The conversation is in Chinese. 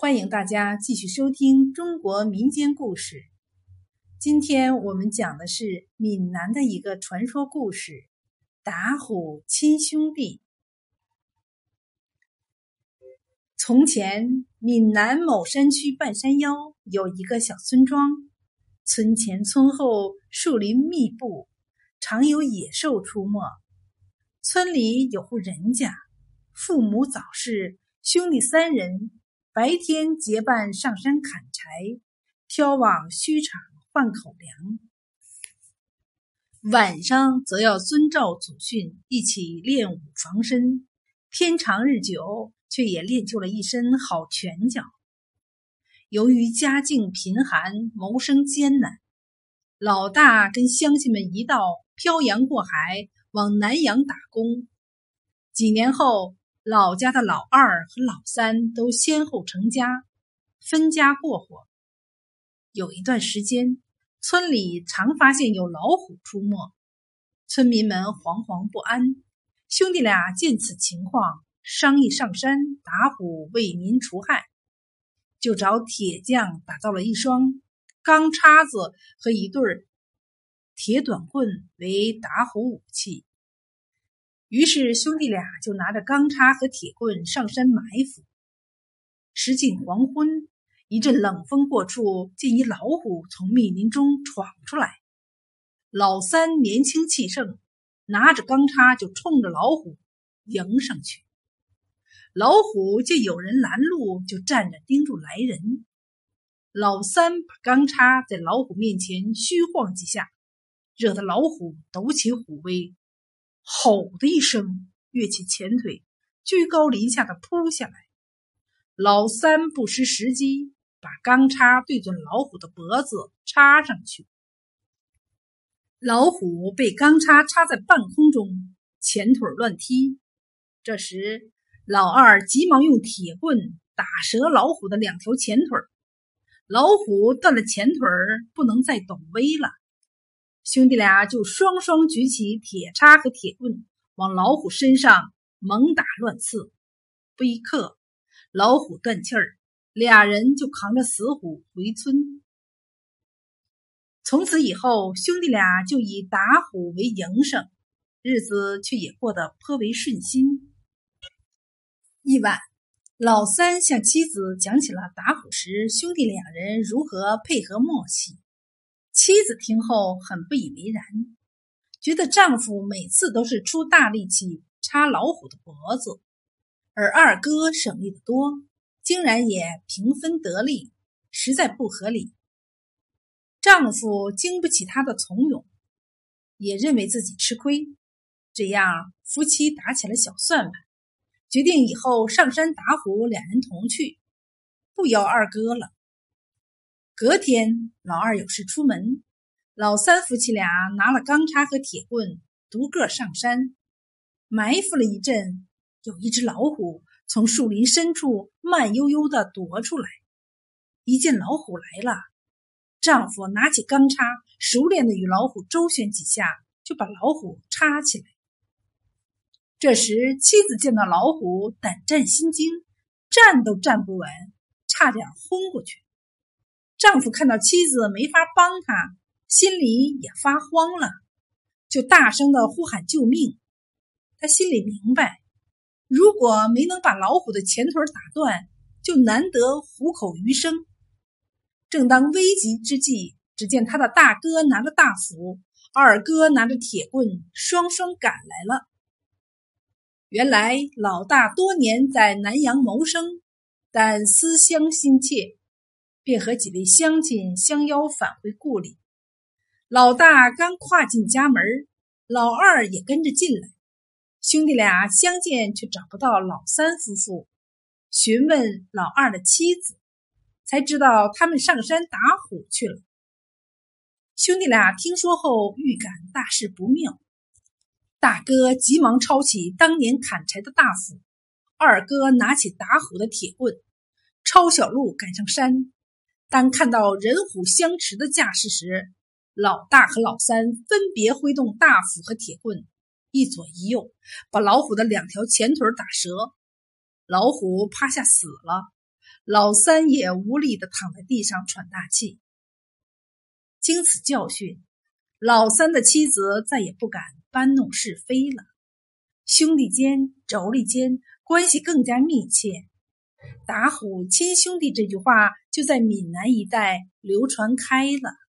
欢迎大家继续收听中国民间故事。今天我们讲的是闽南的一个传说故事——打虎亲兄弟。从前，闽南某山区半山腰有一个小村庄，村前村后树林密布，常有野兽出没。村里有户人家，父母早逝，兄弟三人白天结伴上山砍柴，挑往墟场。换口粮，晚上则要遵照祖训一起练武防身。天长日久，却也练就了一身好拳脚。由于家境贫寒，谋生艰难，老大跟乡亲们一道漂洋过海往南洋打工。几年后，老家的老二和老三都先后成家，分家过活。有一段时间。村里常发现有老虎出没，村民们惶惶不安。兄弟俩见此情况，商议上山打虎为民除害，就找铁匠打造了一双钢叉子和一对铁短棍为打虎武器。于是兄弟俩就拿着钢叉和铁棍上山埋伏。时近黄昏。一阵冷风过处，见一老虎从密林中闯出来。老三年轻气盛，拿着钢叉就冲着老虎迎上去。老虎见有人拦路，就站着盯住来人。老三把钢叉在老虎面前虚晃几下，惹得老虎抖起虎威，吼的一声，跃起前腿，居高临下的扑下来。老三不失时机。把钢叉对准老虎的脖子插上去，老虎被钢叉插在半空中，前腿乱踢。这时，老二急忙用铁棍打折老虎的两条前腿，老虎断了前腿，不能再抖威了。兄弟俩就双双举起铁叉和铁棍，往老虎身上猛打乱刺。不一刻，老虎断气儿。俩人就扛着死虎回村。从此以后，兄弟俩就以打虎为营生，日子却也过得颇为顺心。一晚，老三向妻子讲起了打虎时兄弟两人如何配合默契。妻子听后很不以为然，觉得丈夫每次都是出大力气插老虎的脖子，而二哥省力的多。竟然也平分得利，实在不合理。丈夫经不起她的从容，也认为自己吃亏。这样，夫妻打起了小算盘，决定以后上山打虎，两人同去，不邀二哥了。隔天，老二有事出门，老三夫妻俩拿了钢叉和铁棍，独个上山，埋伏了一阵，有一只老虎。从树林深处慢悠悠地踱出来，一见老虎来了，丈夫拿起钢叉，熟练地与老虎周旋几下，就把老虎插起来。这时，妻子见到老虎，胆战心惊，站都站不稳，差点昏过去。丈夫看到妻子没法帮他，心里也发慌了，就大声的呼喊救命。他心里明白。如果没能把老虎的前腿打断，就难得虎口余生。正当危急之际，只见他的大哥拿着大斧，二哥拿着铁棍，双双赶来了。原来老大多年在南阳谋生，但思乡心切，便和几位乡亲相邀返回故里。老大刚跨进家门，老二也跟着进来。兄弟俩相见，却找不到老三夫妇。询问老二的妻子，才知道他们上山打虎去了。兄弟俩听说后，预感大事不妙。大哥急忙抄起当年砍柴的大斧，二哥拿起打虎的铁棍，抄小路赶上山。当看到人虎相持的架势时，老大和老三分别挥动大斧和铁棍。一左一右，把老虎的两条前腿打折，老虎趴下死了。老三也无力的躺在地上喘大气。经此教训，老三的妻子再也不敢搬弄是非了，兄弟间、妯娌间关系更加密切。打虎亲兄弟这句话就在闽南一带流传开了。